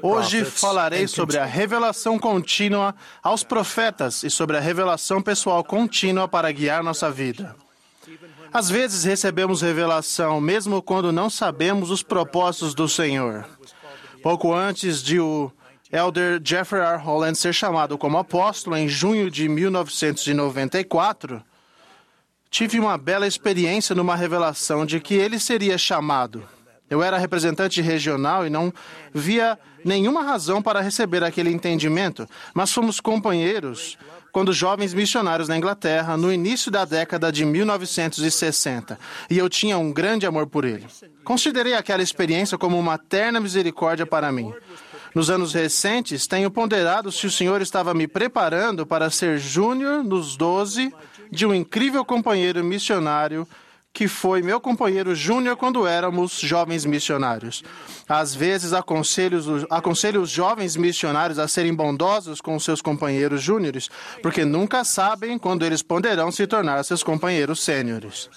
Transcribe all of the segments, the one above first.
Hoje falarei sobre a revelação contínua aos profetas e sobre a revelação pessoal contínua para guiar nossa vida. Às vezes recebemos revelação mesmo quando não sabemos os propósitos do Senhor. Pouco antes de o Elder Jeffrey R. Holland ser chamado como apóstolo em junho de 1994, tive uma bela experiência numa revelação de que ele seria chamado. Eu era representante regional e não via nenhuma razão para receber aquele entendimento, mas fomos companheiros quando jovens missionários na Inglaterra, no início da década de 1960, e eu tinha um grande amor por ele. Considerei aquela experiência como uma terna misericórdia para mim. Nos anos recentes, tenho ponderado se o Senhor estava me preparando para ser júnior nos 12 de um incrível companheiro missionário que foi meu companheiro júnior quando éramos jovens missionários. Às vezes aconselho, os- aconselho os jovens missionários a serem bondosos com seus companheiros júniores, porque nunca sabem quando eles poderão se tornar seus companheiros sêniores.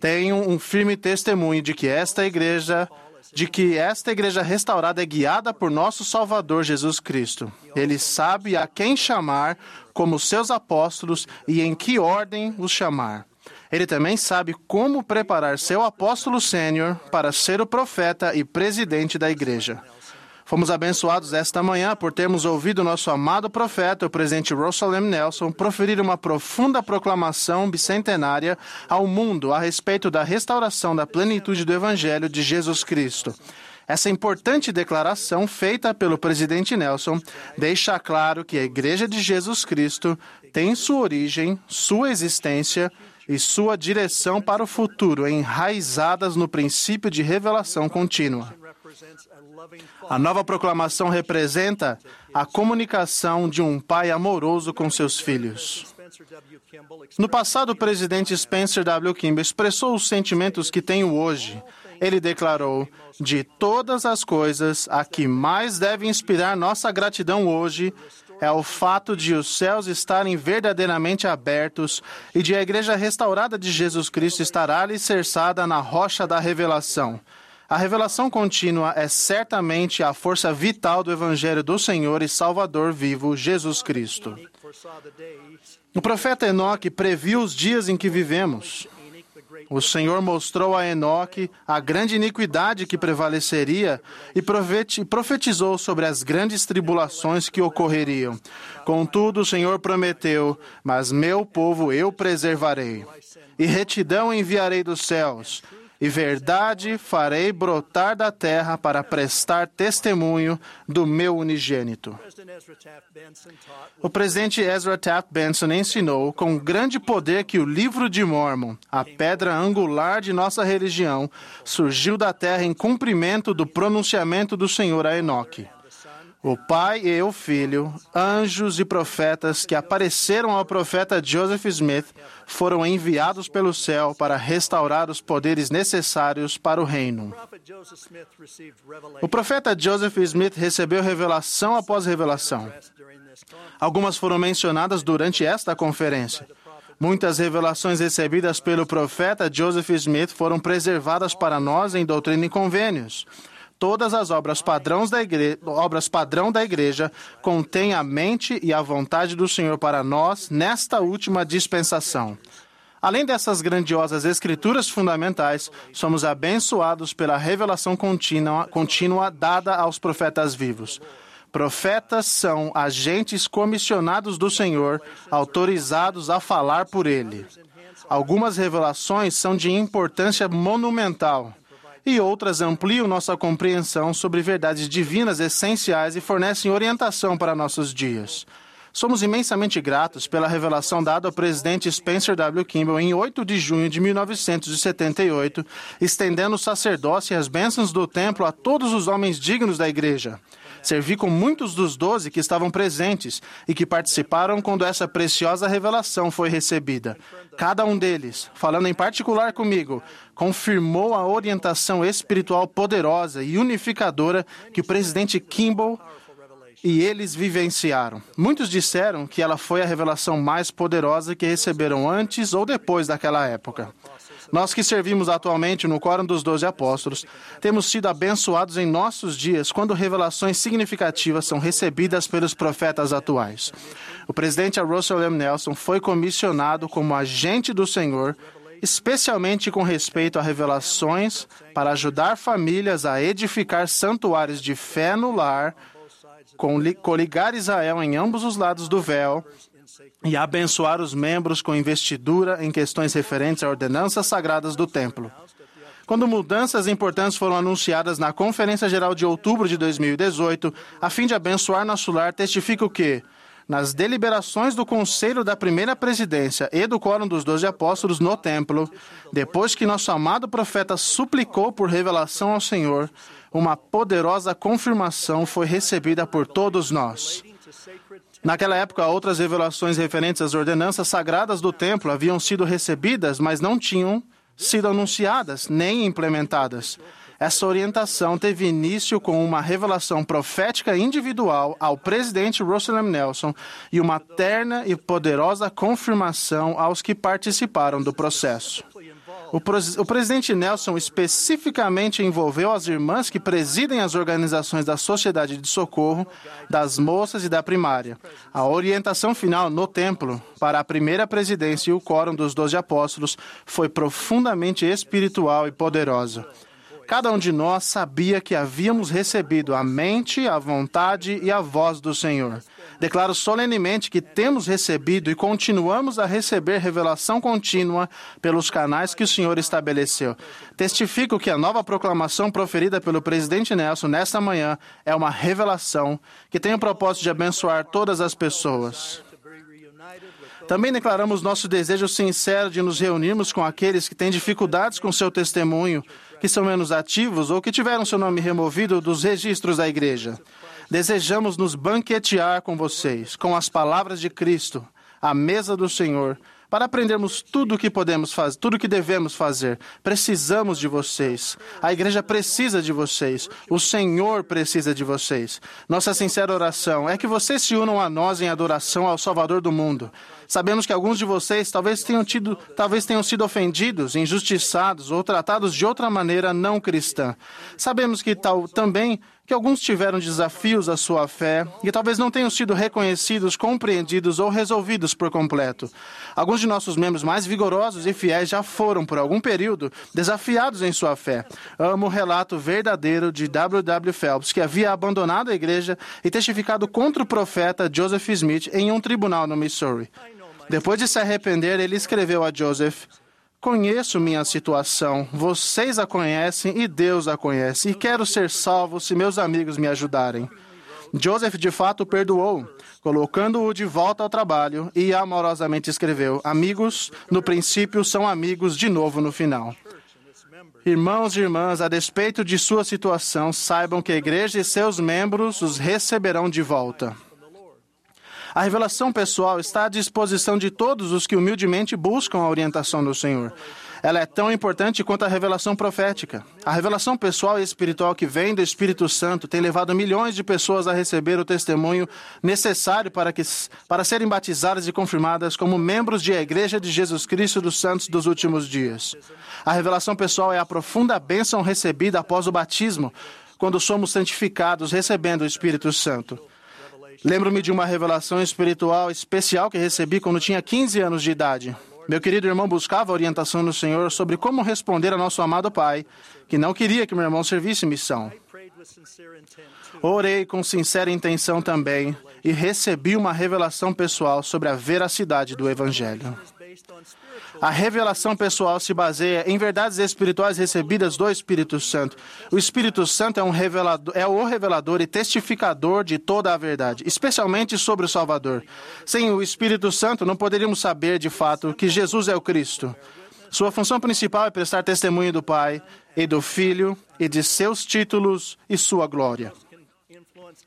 Tenho um firme testemunho de que esta igreja de que esta igreja restaurada é guiada por nosso Salvador Jesus Cristo. Ele sabe a quem chamar como seus apóstolos e em que ordem os chamar. Ele também sabe como preparar seu apóstolo sênior para ser o profeta e presidente da igreja. Fomos abençoados esta manhã por termos ouvido nosso amado profeta, o presidente Russell M. Nelson, proferir uma profunda proclamação bicentenária ao mundo a respeito da restauração da plenitude do Evangelho de Jesus Cristo. Essa importante declaração feita pelo presidente Nelson deixa claro que a Igreja de Jesus Cristo tem sua origem, sua existência e sua direção para o futuro enraizadas no princípio de revelação contínua. A nova proclamação representa a comunicação de um pai amoroso com seus filhos. No passado, o presidente Spencer W. Kimball expressou os sentimentos que tenho hoje. Ele declarou: De todas as coisas, a que mais deve inspirar nossa gratidão hoje é o fato de os céus estarem verdadeiramente abertos e de a igreja restaurada de Jesus Cristo estar alicerçada na rocha da revelação. A revelação contínua é certamente a força vital do Evangelho do Senhor e Salvador vivo, Jesus Cristo. O profeta Enoque previu os dias em que vivemos. O Senhor mostrou a Enoque a grande iniquidade que prevaleceria e profeti- profetizou sobre as grandes tribulações que ocorreriam. Contudo, o Senhor prometeu: Mas meu povo eu preservarei, e retidão enviarei dos céus, e verdade farei brotar da terra para prestar testemunho do meu unigênito. O presidente Ezra Taft Benson ensinou com grande poder que o livro de Mormon, a pedra angular de nossa religião, surgiu da terra em cumprimento do pronunciamento do Senhor a Enoque. O pai e o filho, anjos e profetas que apareceram ao profeta Joseph Smith, foram enviados pelo céu para restaurar os poderes necessários para o reino. O profeta Joseph Smith recebeu revelação após revelação. Algumas foram mencionadas durante esta conferência. Muitas revelações recebidas pelo profeta Joseph Smith foram preservadas para nós em Doutrina e Convênios. Todas as obras, padrões da igre... obras padrão da igreja contêm a mente e a vontade do Senhor para nós nesta última dispensação. Além dessas grandiosas escrituras fundamentais, somos abençoados pela revelação contínua, contínua dada aos profetas vivos. Profetas são agentes comissionados do Senhor, autorizados a falar por ele. Algumas revelações são de importância monumental e outras ampliam nossa compreensão sobre verdades divinas essenciais e fornecem orientação para nossos dias. Somos imensamente gratos pela revelação dada ao presidente Spencer W. Kimball em 8 de junho de 1978, estendendo o sacerdócio e as bênçãos do templo a todos os homens dignos da igreja. Servi com muitos dos doze que estavam presentes e que participaram quando essa preciosa revelação foi recebida. Cada um deles, falando em particular comigo, confirmou a orientação espiritual poderosa e unificadora que o presidente Kimball e eles vivenciaram. Muitos disseram que ela foi a revelação mais poderosa que receberam antes ou depois daquela época. Nós que servimos atualmente no Quórum dos Doze Apóstolos, temos sido abençoados em nossos dias quando revelações significativas são recebidas pelos profetas atuais. O presidente Russell M. Nelson foi comissionado como agente do Senhor, especialmente com respeito a revelações para ajudar famílias a edificar santuários de fé no lar, coligar Israel em ambos os lados do véu e abençoar os membros com investidura em questões referentes a ordenanças sagradas do templo. Quando mudanças importantes foram anunciadas na Conferência Geral de outubro de 2018, a fim de abençoar nosso lar, testifico que, nas deliberações do Conselho da Primeira Presidência e do Quórum dos Doze Apóstolos no Templo, depois que nosso amado profeta suplicou por revelação ao Senhor, uma poderosa confirmação foi recebida por todos nós. Naquela época, outras revelações referentes às ordenanças sagradas do templo haviam sido recebidas, mas não tinham sido anunciadas nem implementadas. Essa orientação teve início com uma revelação profética individual ao presidente Russell M. Nelson e uma terna e poderosa confirmação aos que participaram do processo. O, o, presidente Nelson especificamente envolveu as irmãs que presidem as organizações da Sociedade de Socorro, das moças e da primária. A orientação final no templo para a primeira presidência e o quórum dos doze apóstolos foi profundamente espiritual e poderosa. Cada um de nós sabia que havíamos recebido a mente, a vontade e a voz do Senhor. Declaro solenemente que temos recebido e continuamos a receber revelação contínua pelos canais que o Senhor estabeleceu. Testifico que a nova proclamação proferida pelo presidente Nelson nesta manhã é uma revelação que tem o propósito de abençoar todas as pessoas. Também declaramos nosso desejo sincero de nos reunirmos com aqueles que têm dificuldades com seu testemunho, que são menos ativos ou que tiveram seu nome removido dos registros da igreja. Desejamos nos banquetear com vocês, com as palavras de Cristo, à mesa do Senhor, para aprendermos tudo o que podemos fazer, tudo o que devemos fazer. Precisamos de vocês. A igreja precisa de vocês. O Senhor precisa de vocês. Nossa sincera oração é que vocês se unam a nós em adoração ao Salvador do mundo. Sabemos que alguns de vocês talvez tenham, tido, talvez tenham sido ofendidos, injustiçados ou tratados de outra maneira não cristã. Sabemos que tal, também que alguns tiveram desafios à sua fé e talvez não tenham sido reconhecidos, compreendidos ou resolvidos por completo. Alguns de nossos membros mais vigorosos e fiéis já foram, por algum período, desafiados em sua fé. Amo o relato verdadeiro de W. W. Phelps, que havia abandonado a igreja e testificado contra o profeta Joseph Smith em um tribunal no Missouri. Depois de se arrepender, ele escreveu a Joseph: Conheço minha situação, vocês a conhecem e Deus a conhece, e quero ser salvo se meus amigos me ajudarem. Joseph de fato perdoou, colocando-o de volta ao trabalho e amorosamente escreveu: Amigos, no princípio são amigos de novo no final. Irmãos e irmãs, a despeito de sua situação, saibam que a igreja e seus membros os receberão de volta. A revelação pessoal está à disposição de todos os que humildemente buscam a orientação do Senhor. Ela é tão importante quanto a revelação profética. A revelação pessoal e espiritual que vem do Espírito Santo tem levado milhões de pessoas a receber o testemunho necessário para, que, para serem batizadas e confirmadas como membros de a Igreja de Jesus Cristo dos Santos dos últimos dias. A revelação pessoal é a profunda bênção recebida após o batismo, quando somos santificados recebendo o Espírito Santo. Lembro-me de uma revelação espiritual especial que recebi quando tinha 15 anos de idade. Meu querido irmão buscava orientação no Senhor sobre como responder a nosso amado Pai, que não queria que meu irmão servisse missão. Orei com sincera intenção também e recebi uma revelação pessoal sobre a veracidade do Evangelho. A revelação pessoal se baseia em verdades espirituais recebidas do Espírito Santo. O Espírito Santo é, um revelador, é o revelador e testificador de toda a verdade, especialmente sobre o Salvador. Sem o Espírito Santo, não poderíamos saber de fato que Jesus é o Cristo. Sua função principal é prestar testemunho do Pai e do Filho e de seus títulos e sua glória.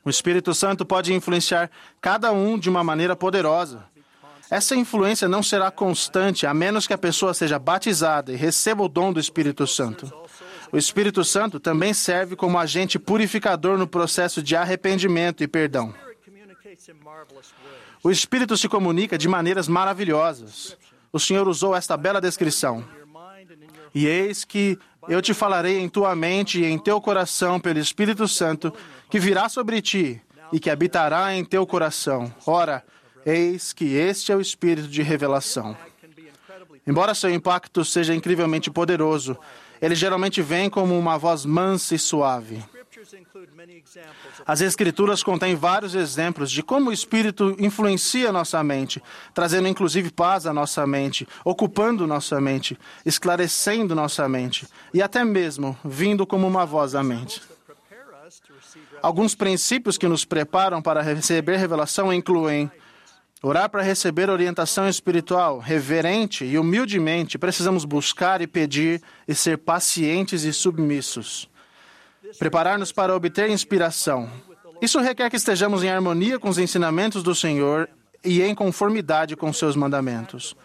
O Espírito Santo pode influenciar cada um de uma maneira poderosa. Essa influência não será constante a menos que a pessoa seja batizada e receba o dom do Espírito Santo. O Espírito Santo também serve como agente purificador no processo de arrependimento e perdão. O Espírito se comunica de maneiras maravilhosas. O Senhor usou esta bela descrição. E eis que eu te falarei em tua mente e em teu coração pelo Espírito Santo, que virá sobre ti e que habitará em teu coração. Ora, eis que este é o Espírito de revelação. Embora seu impacto seja incrivelmente poderoso, ele geralmente vem como uma voz mansa e suave. As Escrituras contêm vários exemplos de como o Espírito influencia nossa mente, trazendo inclusive paz à nossa mente, ocupando nossa mente, esclarecendo nossa mente e até mesmo vindo como uma voz à mente. Alguns princípios que nos preparam para receber revelação incluem Orar para receber orientação espiritual, reverente e humildemente, precisamos buscar e pedir e ser pacientes e submissos. Preparar-nos para obter inspiração. Isso requer que estejamos em harmonia com os ensinamentos do Senhor e em conformidade com seus mandamentos.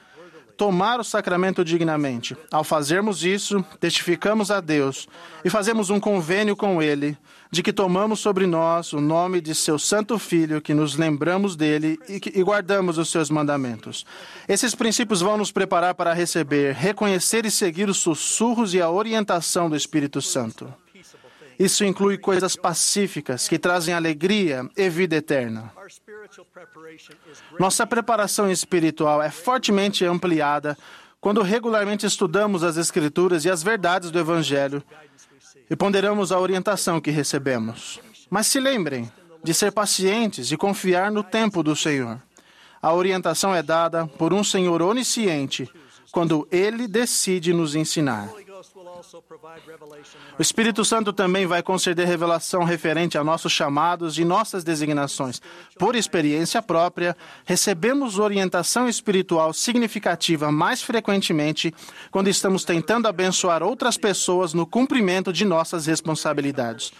Tomar o sacramento dignamente. Ao fazermos isso, testificamos a Deus e fazemos um convênio com Ele de que tomamos sobre nós o nome de seu Santo Filho, que nos lembramos dele e, que, e guardamos os seus mandamentos. Esses princípios vão nos preparar para receber, reconhecer e seguir os sussurros e a orientação do Espírito Santo. Isso inclui coisas pacíficas que trazem alegria e vida eterna. Nossa preparação espiritual é fortemente ampliada quando regularmente estudamos as Escrituras e as verdades do Evangelho e ponderamos a orientação que recebemos. Mas se lembrem de ser pacientes e confiar no tempo do Senhor. A orientação é dada por um Senhor onisciente quando ele decide nos ensinar. O Espírito Santo também vai conceder revelação referente a nossos chamados e nossas designações. Por experiência própria, recebemos orientação espiritual significativa mais frequentemente quando estamos tentando abençoar outras pessoas no cumprimento de nossas responsabilidades.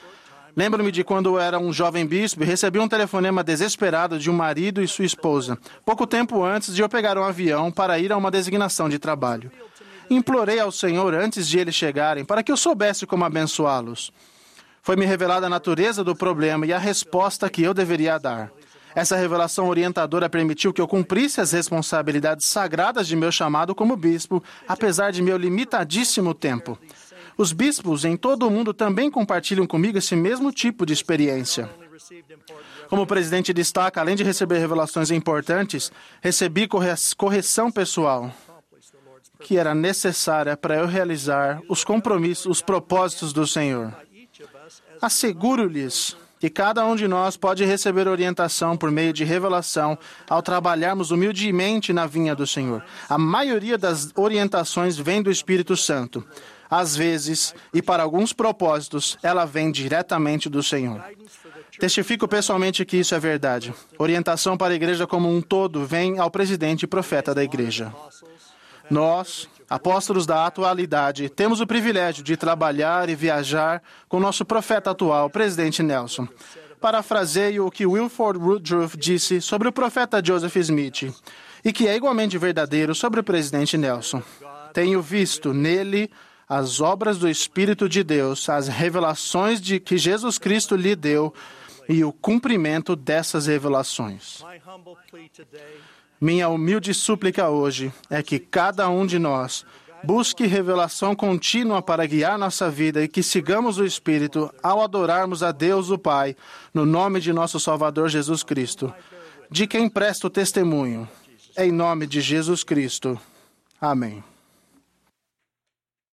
Lembro-me de quando era um jovem bispo e recebi um telefonema desesperado de um marido e sua esposa, pouco tempo antes de eu pegar um avião para ir a uma designação de trabalho. Implorei ao Senhor antes de eles chegarem para que eu soubesse como abençoá-los. Foi-me revelada a natureza do problema e a resposta que eu deveria dar. Essa revelação orientadora permitiu que eu cumprisse as responsabilidades sagradas de meu chamado como bispo, apesar de meu limitadíssimo tempo. Os bispos em todo o mundo também compartilham comigo esse mesmo tipo de experiência. Como o presidente destaca, além de receber revelações importantes, recebi correção pessoal que era necessária para eu realizar os compromissos, os propósitos do Senhor. Asseguro-lhes que cada um de nós pode receber orientação por meio de revelação ao trabalharmos humildemente na vinha do Senhor. A maioria das orientações vem do Espírito Santo. Às vezes, e para alguns propósitos, ela vem diretamente do Senhor. Testifico pessoalmente que isso é verdade. Orientação para a igreja como um todo vem ao presidente e profeta da igreja. Nós, apóstolos da atualidade, temos o privilégio de trabalhar e viajar com nosso profeta atual, presidente Nelson. Parafraseio o que Wilford Woodruff disse sobre o profeta Joseph Smith e que é igualmente verdadeiro sobre o presidente Nelson. Tenho visto nele as obras do Espírito de Deus, as revelações de que Jesus Cristo lhe deu e o cumprimento dessas revelações. Minha humilde súplica hoje é que cada um de nós busque revelação contínua para guiar nossa vida e que sigamos o Espírito ao adorarmos a Deus o Pai, no nome de nosso Salvador Jesus Cristo, de quem presto testemunho. Em nome de Jesus Cristo. Amém.